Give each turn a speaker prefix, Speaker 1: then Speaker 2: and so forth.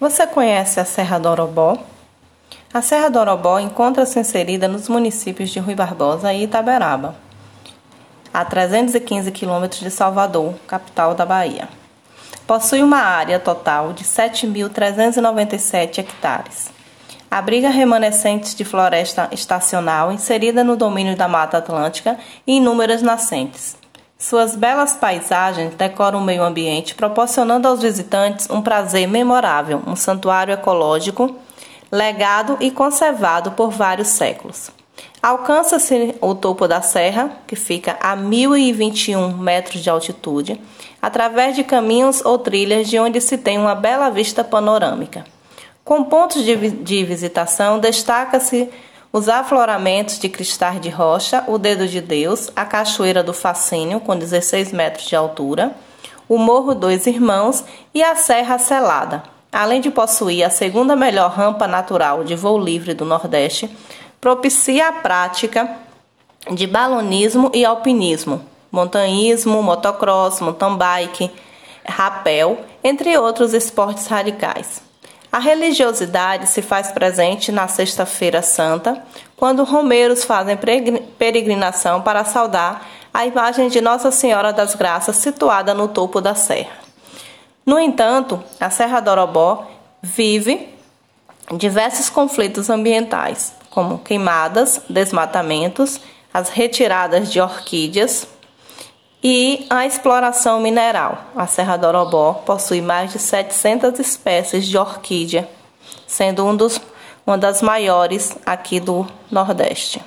Speaker 1: Você conhece a Serra do Orobó? A Serra do Orobó encontra-se inserida nos municípios de Rui Barbosa e Itaberaba, a 315 quilômetros de Salvador, capital da Bahia. Possui uma área total de 7.397 hectares. Abriga remanescentes de floresta estacional inserida no domínio da Mata Atlântica e inúmeras nascentes. Suas belas paisagens decoram o meio ambiente, proporcionando aos visitantes um prazer memorável, um santuário ecológico, legado e conservado por vários séculos. Alcança-se o topo da serra, que fica a 1021 metros de altitude, através de caminhos ou trilhas de onde se tem uma bela vista panorâmica. Com pontos de, de visitação, destaca-se os afloramentos de cristais de rocha, o Dedo de Deus, a Cachoeira do Facínio, com 16 metros de altura, o Morro Dois Irmãos e a Serra Selada. Além de possuir a segunda melhor rampa natural de voo livre do Nordeste, propicia a prática de balonismo e alpinismo, montanhismo, motocross, mountain bike, rapel, entre outros esportes radicais. A religiosidade se faz presente na Sexta-feira Santa, quando romeiros fazem peregrinação para saudar a imagem de Nossa Senhora das Graças situada no topo da serra. No entanto, a Serra do Orobó vive diversos conflitos ambientais, como queimadas, desmatamentos, as retiradas de orquídeas, e a exploração mineral. A Serra do Orobó possui mais de 700 espécies de orquídea, sendo um dos, uma das maiores aqui do Nordeste.